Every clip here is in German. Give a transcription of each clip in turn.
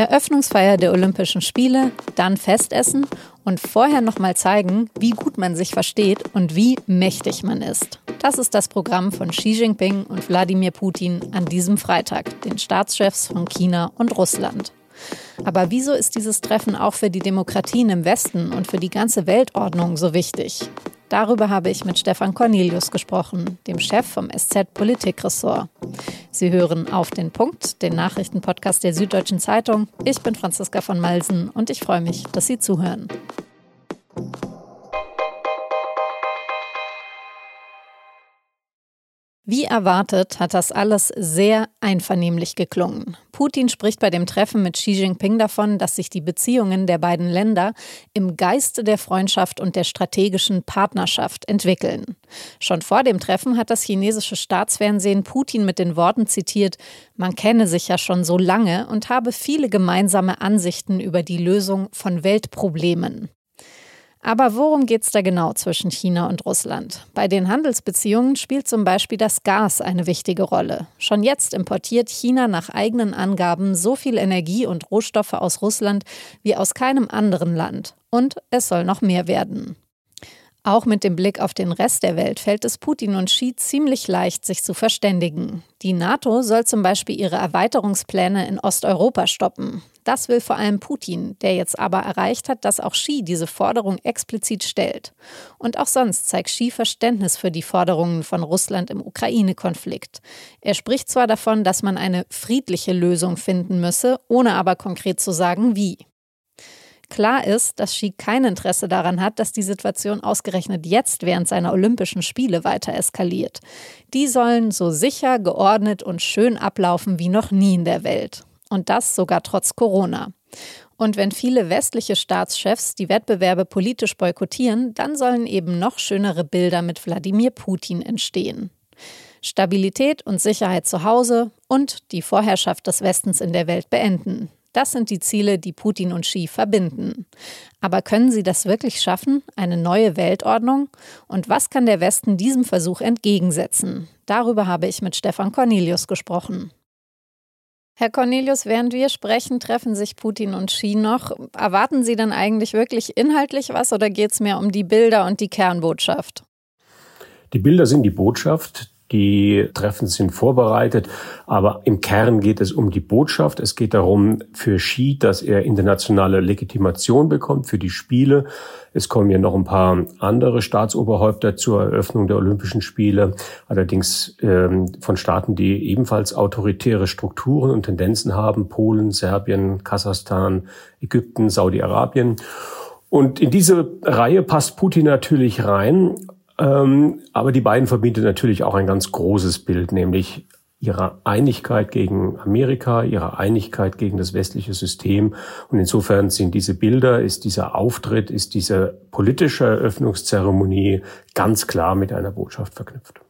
Eröffnungsfeier der Olympischen Spiele, dann Festessen und vorher nochmal zeigen, wie gut man sich versteht und wie mächtig man ist. Das ist das Programm von Xi Jinping und Wladimir Putin an diesem Freitag, den Staatschefs von China und Russland. Aber wieso ist dieses Treffen auch für die Demokratien im Westen und für die ganze Weltordnung so wichtig? Darüber habe ich mit Stefan Cornelius gesprochen, dem Chef vom SZ Politikressort. Sie hören auf den Punkt, den Nachrichtenpodcast der Süddeutschen Zeitung. Ich bin Franziska von Malsen und ich freue mich, dass Sie zuhören. Wie erwartet hat das alles sehr einvernehmlich geklungen. Putin spricht bei dem Treffen mit Xi Jinping davon, dass sich die Beziehungen der beiden Länder im Geiste der Freundschaft und der strategischen Partnerschaft entwickeln. Schon vor dem Treffen hat das chinesische Staatsfernsehen Putin mit den Worten zitiert, man kenne sich ja schon so lange und habe viele gemeinsame Ansichten über die Lösung von Weltproblemen. Aber worum geht es da genau zwischen China und Russland? Bei den Handelsbeziehungen spielt zum Beispiel das Gas eine wichtige Rolle. Schon jetzt importiert China nach eigenen Angaben so viel Energie und Rohstoffe aus Russland wie aus keinem anderen Land. Und es soll noch mehr werden. Auch mit dem Blick auf den Rest der Welt fällt es Putin und Xi ziemlich leicht, sich zu verständigen. Die NATO soll zum Beispiel ihre Erweiterungspläne in Osteuropa stoppen. Das will vor allem Putin, der jetzt aber erreicht hat, dass auch Xi diese Forderung explizit stellt. Und auch sonst zeigt Xi Verständnis für die Forderungen von Russland im Ukraine-Konflikt. Er spricht zwar davon, dass man eine friedliche Lösung finden müsse, ohne aber konkret zu sagen, wie. Klar ist, dass Xi kein Interesse daran hat, dass die Situation ausgerechnet jetzt während seiner Olympischen Spiele weiter eskaliert. Die sollen so sicher, geordnet und schön ablaufen wie noch nie in der Welt. Und das sogar trotz Corona. Und wenn viele westliche Staatschefs die Wettbewerbe politisch boykottieren, dann sollen eben noch schönere Bilder mit Wladimir Putin entstehen. Stabilität und Sicherheit zu Hause und die Vorherrschaft des Westens in der Welt beenden. Das sind die Ziele, die Putin und Xi verbinden. Aber können sie das wirklich schaffen, eine neue Weltordnung? Und was kann der Westen diesem Versuch entgegensetzen? Darüber habe ich mit Stefan Cornelius gesprochen. Herr Cornelius, während wir sprechen, treffen sich Putin und Xi noch. Erwarten Sie dann eigentlich wirklich inhaltlich was oder geht es mehr um die Bilder und die Kernbotschaft? Die Bilder sind die Botschaft. Die Treffen sind vorbereitet, aber im Kern geht es um die Botschaft. Es geht darum für Xi, dass er internationale Legitimation bekommt für die Spiele. Es kommen ja noch ein paar andere Staatsoberhäupter zur Eröffnung der Olympischen Spiele, allerdings ähm, von Staaten, die ebenfalls autoritäre Strukturen und Tendenzen haben. Polen, Serbien, Kasachstan, Ägypten, Saudi-Arabien. Und in diese Reihe passt Putin natürlich rein. Ähm, aber die beiden verbindet natürlich auch ein ganz großes Bild, nämlich ihre Einigkeit gegen Amerika, ihre Einigkeit gegen das westliche System. Und insofern sind diese Bilder, ist dieser Auftritt, ist diese politische Eröffnungszeremonie ganz klar mit einer Botschaft verknüpft.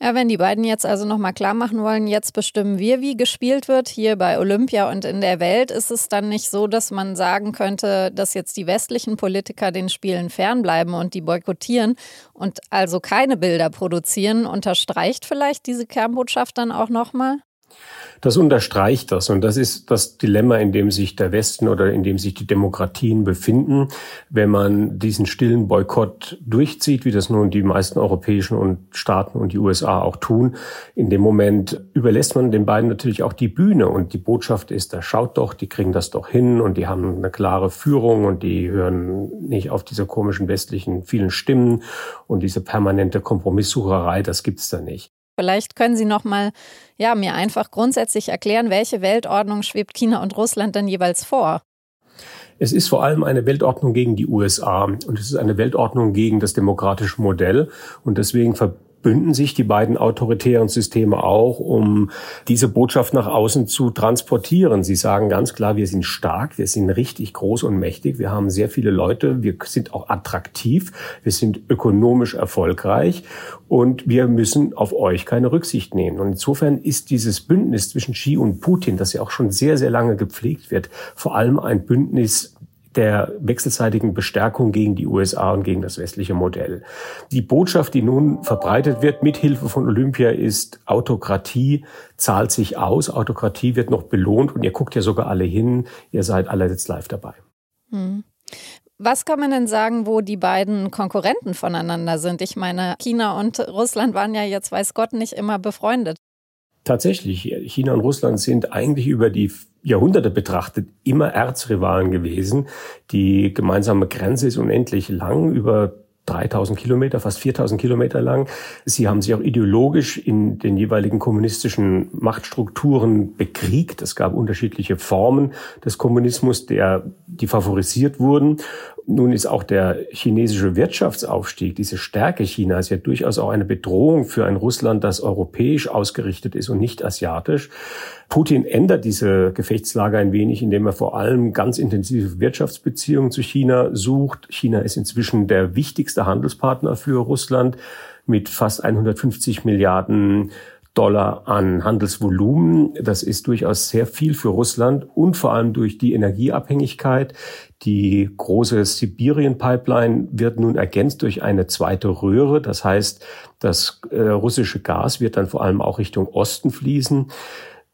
Ja, wenn die beiden jetzt also nochmal klar machen wollen, jetzt bestimmen wir, wie gespielt wird hier bei Olympia und in der Welt, ist es dann nicht so, dass man sagen könnte, dass jetzt die westlichen Politiker den Spielen fernbleiben und die boykottieren und also keine Bilder produzieren, unterstreicht vielleicht diese Kernbotschaft dann auch nochmal? Das unterstreicht das. Und das ist das Dilemma, in dem sich der Westen oder in dem sich die Demokratien befinden. Wenn man diesen stillen Boykott durchzieht, wie das nun die meisten europäischen und Staaten und die USA auch tun, in dem Moment überlässt man den beiden natürlich auch die Bühne. Und die Botschaft ist, da schaut doch, die kriegen das doch hin und die haben eine klare Führung und die hören nicht auf diese komischen westlichen vielen Stimmen und diese permanente Kompromisssucherei, das gibt's da nicht. Vielleicht können Sie noch mal ja, mir einfach grundsätzlich erklären, welche Weltordnung schwebt China und Russland denn jeweils vor? Es ist vor allem eine Weltordnung gegen die USA und es ist eine Weltordnung gegen das demokratische Modell und deswegen bünden sich die beiden autoritären Systeme auch, um diese Botschaft nach außen zu transportieren. Sie sagen ganz klar, wir sind stark, wir sind richtig groß und mächtig, wir haben sehr viele Leute, wir sind auch attraktiv, wir sind ökonomisch erfolgreich und wir müssen auf euch keine Rücksicht nehmen. Und insofern ist dieses Bündnis zwischen Xi und Putin, das ja auch schon sehr, sehr lange gepflegt wird, vor allem ein Bündnis der wechselseitigen Bestärkung gegen die USA und gegen das westliche Modell. Die Botschaft, die nun verbreitet wird mithilfe von Olympia, ist Autokratie zahlt sich aus, Autokratie wird noch belohnt und ihr guckt ja sogar alle hin, ihr seid alle jetzt live dabei. Hm. Was kann man denn sagen, wo die beiden Konkurrenten voneinander sind? Ich meine, China und Russland waren ja jetzt, weiß Gott, nicht immer befreundet. Tatsächlich, China und Russland sind eigentlich über die Jahrhunderte betrachtet immer Erzrivalen gewesen. Die gemeinsame Grenze ist unendlich lang, über 3000 Kilometer, fast 4000 Kilometer lang. Sie haben sich auch ideologisch in den jeweiligen kommunistischen Machtstrukturen bekriegt. Es gab unterschiedliche Formen des Kommunismus, der, die favorisiert wurden. Nun ist auch der chinesische Wirtschaftsaufstieg, diese Stärke Chinas ja durchaus auch eine Bedrohung für ein Russland, das europäisch ausgerichtet ist und nicht asiatisch. Putin ändert diese Gefechtslage ein wenig, indem er vor allem ganz intensive Wirtschaftsbeziehungen zu China sucht. China ist inzwischen der wichtigste Handelspartner für Russland mit fast 150 Milliarden Dollar an Handelsvolumen. Das ist durchaus sehr viel für Russland und vor allem durch die Energieabhängigkeit. Die große Sibirien-Pipeline wird nun ergänzt durch eine zweite Röhre. Das heißt, das äh, russische Gas wird dann vor allem auch Richtung Osten fließen.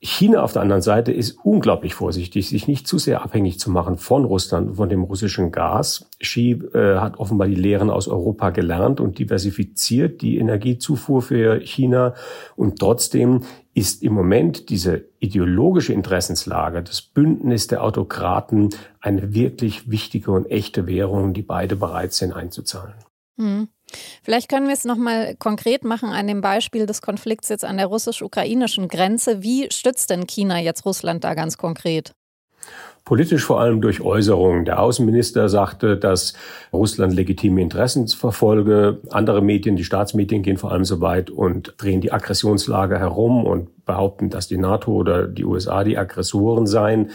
China auf der anderen Seite ist unglaublich vorsichtig, sich nicht zu sehr abhängig zu machen von Russland, von dem russischen Gas. Xi äh, hat offenbar die Lehren aus Europa gelernt und diversifiziert die Energiezufuhr für China. Und trotzdem ist im Moment diese ideologische Interessenslage, das Bündnis der Autokraten, eine wirklich wichtige und echte Währung, die beide bereit sind einzuzahlen. Hm. Vielleicht können wir es nochmal konkret machen an dem Beispiel des Konflikts jetzt an der russisch-ukrainischen Grenze. Wie stützt denn China jetzt Russland da ganz konkret? Politisch vor allem durch Äußerungen. Der Außenminister sagte, dass Russland legitime Interessen verfolge. Andere Medien, die Staatsmedien gehen vor allem so weit und drehen die Aggressionslage herum und behaupten, dass die NATO oder die USA die Aggressoren seien.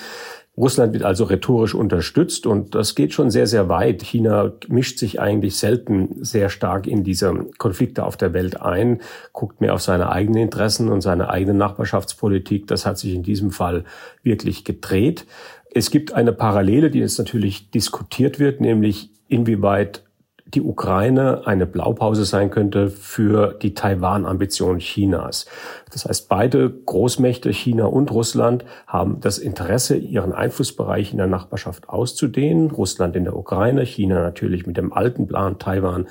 Russland wird also rhetorisch unterstützt und das geht schon sehr, sehr weit. China mischt sich eigentlich selten sehr stark in diese Konflikte auf der Welt ein, guckt mehr auf seine eigenen Interessen und seine eigene Nachbarschaftspolitik. Das hat sich in diesem Fall wirklich gedreht. Es gibt eine Parallele, die jetzt natürlich diskutiert wird, nämlich inwieweit die Ukraine eine Blaupause sein könnte für die Taiwan-Ambition Chinas. Das heißt, beide Großmächte, China und Russland, haben das Interesse, ihren Einflussbereich in der Nachbarschaft auszudehnen. Russland in der Ukraine, China natürlich mit dem alten Plan, Taiwan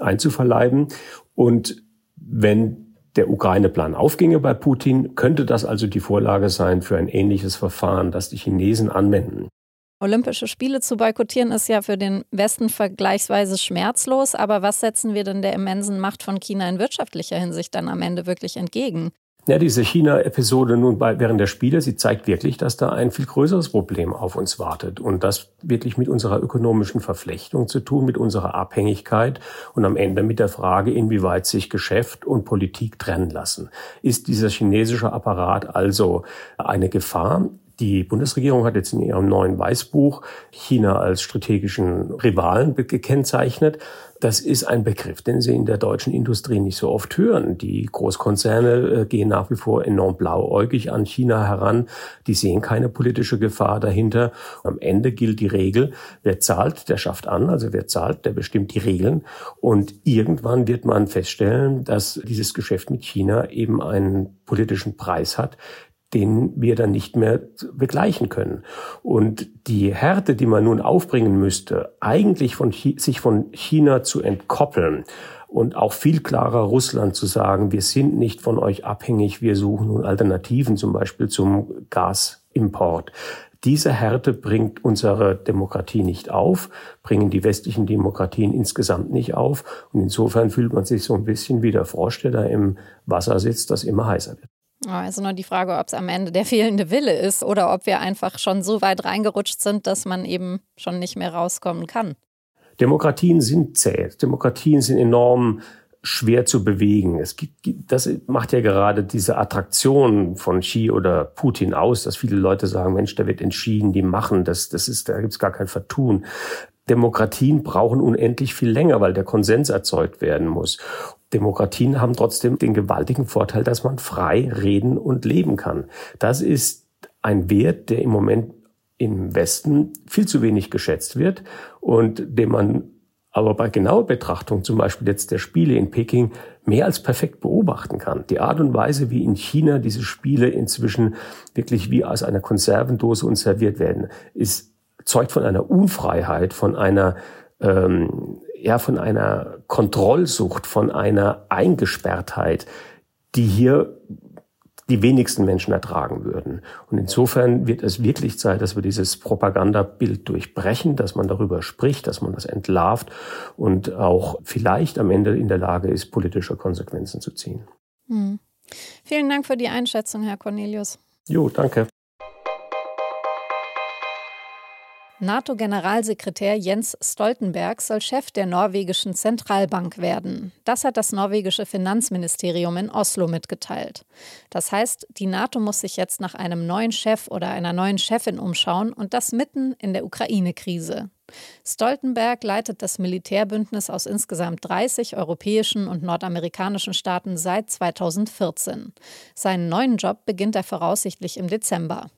einzuverleiben. Und wenn der Ukraine-Plan aufginge bei Putin, könnte das also die Vorlage sein für ein ähnliches Verfahren, das die Chinesen anwenden. Olympische Spiele zu boykottieren ist ja für den Westen vergleichsweise schmerzlos, aber was setzen wir denn der immensen Macht von China in wirtschaftlicher Hinsicht dann am Ende wirklich entgegen? Ja, diese China-Episode nun bei, während der Spiele, sie zeigt wirklich, dass da ein viel größeres Problem auf uns wartet und das wirklich mit unserer ökonomischen Verflechtung zu tun, mit unserer Abhängigkeit und am Ende mit der Frage, inwieweit sich Geschäft und Politik trennen lassen. Ist dieser chinesische Apparat also eine Gefahr? Die Bundesregierung hat jetzt in ihrem neuen Weißbuch China als strategischen Rivalen gekennzeichnet. Das ist ein Begriff, den Sie in der deutschen Industrie nicht so oft hören. Die Großkonzerne äh, gehen nach wie vor enorm blauäugig an China heran. Die sehen keine politische Gefahr dahinter. Am Ende gilt die Regel, wer zahlt, der schafft an. Also wer zahlt, der bestimmt die Regeln. Und irgendwann wird man feststellen, dass dieses Geschäft mit China eben einen politischen Preis hat, den wir dann nicht mehr begleichen können. Und die Härte, die man nun aufbringen müsste, eigentlich von, sich von China zu entkoppeln und auch viel klarer Russland zu sagen, wir sind nicht von euch abhängig, wir suchen nun Alternativen, zum Beispiel zum Gasimport. Diese Härte bringt unsere Demokratie nicht auf, bringen die westlichen Demokratien insgesamt nicht auf. Und insofern fühlt man sich so ein bisschen wie der Frosch, der da im Wasser sitzt, das immer heißer wird. Also nur die Frage, ob es am Ende der fehlende Wille ist oder ob wir einfach schon so weit reingerutscht sind, dass man eben schon nicht mehr rauskommen kann. Demokratien sind zäh. Demokratien sind enorm schwer zu bewegen. Es gibt, das macht ja gerade diese Attraktion von Xi oder Putin aus, dass viele Leute sagen, Mensch, da wird entschieden, die machen das, das ist, da gibt's gar kein Vertun. Demokratien brauchen unendlich viel länger, weil der Konsens erzeugt werden muss. Demokratien haben trotzdem den gewaltigen Vorteil, dass man frei reden und leben kann. Das ist ein Wert, der im Moment im Westen viel zu wenig geschätzt wird und dem man aber bei genauer Betrachtung zum Beispiel jetzt der Spiele in Peking mehr als perfekt beobachten kann. Die Art und Weise, wie in China diese Spiele inzwischen wirklich wie aus einer Konservendose und serviert werden, ist zeugt von einer Unfreiheit, von einer ähm, ja von einer Kontrollsucht, von einer Eingesperrtheit, die hier die wenigsten Menschen ertragen würden. Und insofern wird es wirklich Zeit, dass wir dieses Propagandabild durchbrechen, dass man darüber spricht, dass man das entlarvt und auch vielleicht am Ende in der Lage ist, politische Konsequenzen zu ziehen. Hm. Vielen Dank für die Einschätzung, Herr Cornelius. Jo, danke. NATO-Generalsekretär Jens Stoltenberg soll Chef der norwegischen Zentralbank werden. Das hat das norwegische Finanzministerium in Oslo mitgeteilt. Das heißt, die NATO muss sich jetzt nach einem neuen Chef oder einer neuen Chefin umschauen und das mitten in der Ukraine-Krise. Stoltenberg leitet das Militärbündnis aus insgesamt 30 europäischen und nordamerikanischen Staaten seit 2014. Seinen neuen Job beginnt er voraussichtlich im Dezember.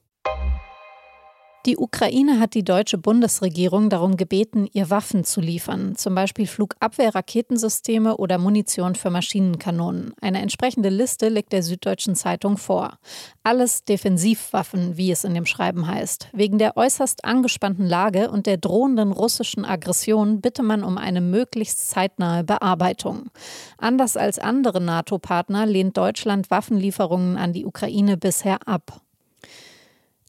Die Ukraine hat die deutsche Bundesregierung darum gebeten, ihr Waffen zu liefern, zum Beispiel Flugabwehrraketensysteme oder Munition für Maschinenkanonen. Eine entsprechende Liste legt der Süddeutschen Zeitung vor. Alles Defensivwaffen, wie es in dem Schreiben heißt. Wegen der äußerst angespannten Lage und der drohenden russischen Aggression bitte man um eine möglichst zeitnahe Bearbeitung. Anders als andere NATO-Partner lehnt Deutschland Waffenlieferungen an die Ukraine bisher ab.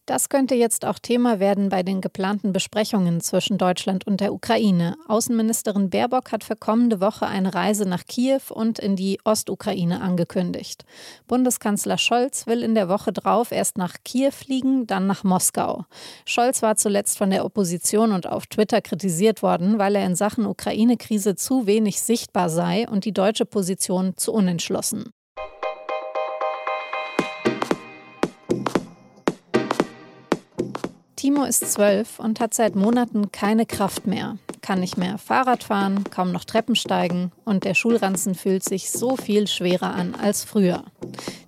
Das könnte jetzt auch Thema werden bei den geplanten Besprechungen zwischen Deutschland und der Ukraine. Außenministerin Baerbock hat für kommende Woche eine Reise nach Kiew und in die Ostukraine angekündigt. Bundeskanzler Scholz will in der Woche drauf erst nach Kiew fliegen, dann nach Moskau. Scholz war zuletzt von der Opposition und auf Twitter kritisiert worden, weil er in Sachen Ukraine-Krise zu wenig sichtbar sei und die deutsche Position zu unentschlossen. Timo ist zwölf und hat seit Monaten keine Kraft mehr, kann nicht mehr Fahrrad fahren, kaum noch Treppen steigen und der Schulranzen fühlt sich so viel schwerer an als früher.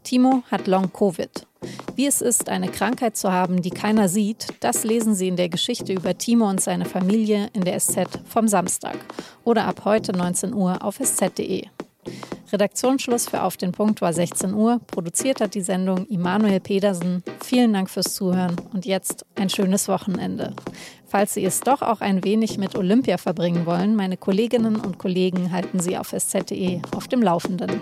Timo hat Long-Covid. Wie es ist, eine Krankheit zu haben, die keiner sieht, das lesen Sie in der Geschichte über Timo und seine Familie in der SZ vom Samstag oder ab heute 19 Uhr auf sz.de. Redaktionsschluss für Auf den Punkt war 16 Uhr. Produziert hat die Sendung Immanuel Pedersen. Vielen Dank fürs Zuhören und jetzt ein schönes Wochenende. Falls Sie es doch auch ein wenig mit Olympia verbringen wollen, meine Kolleginnen und Kollegen halten Sie auf sz.de auf dem Laufenden.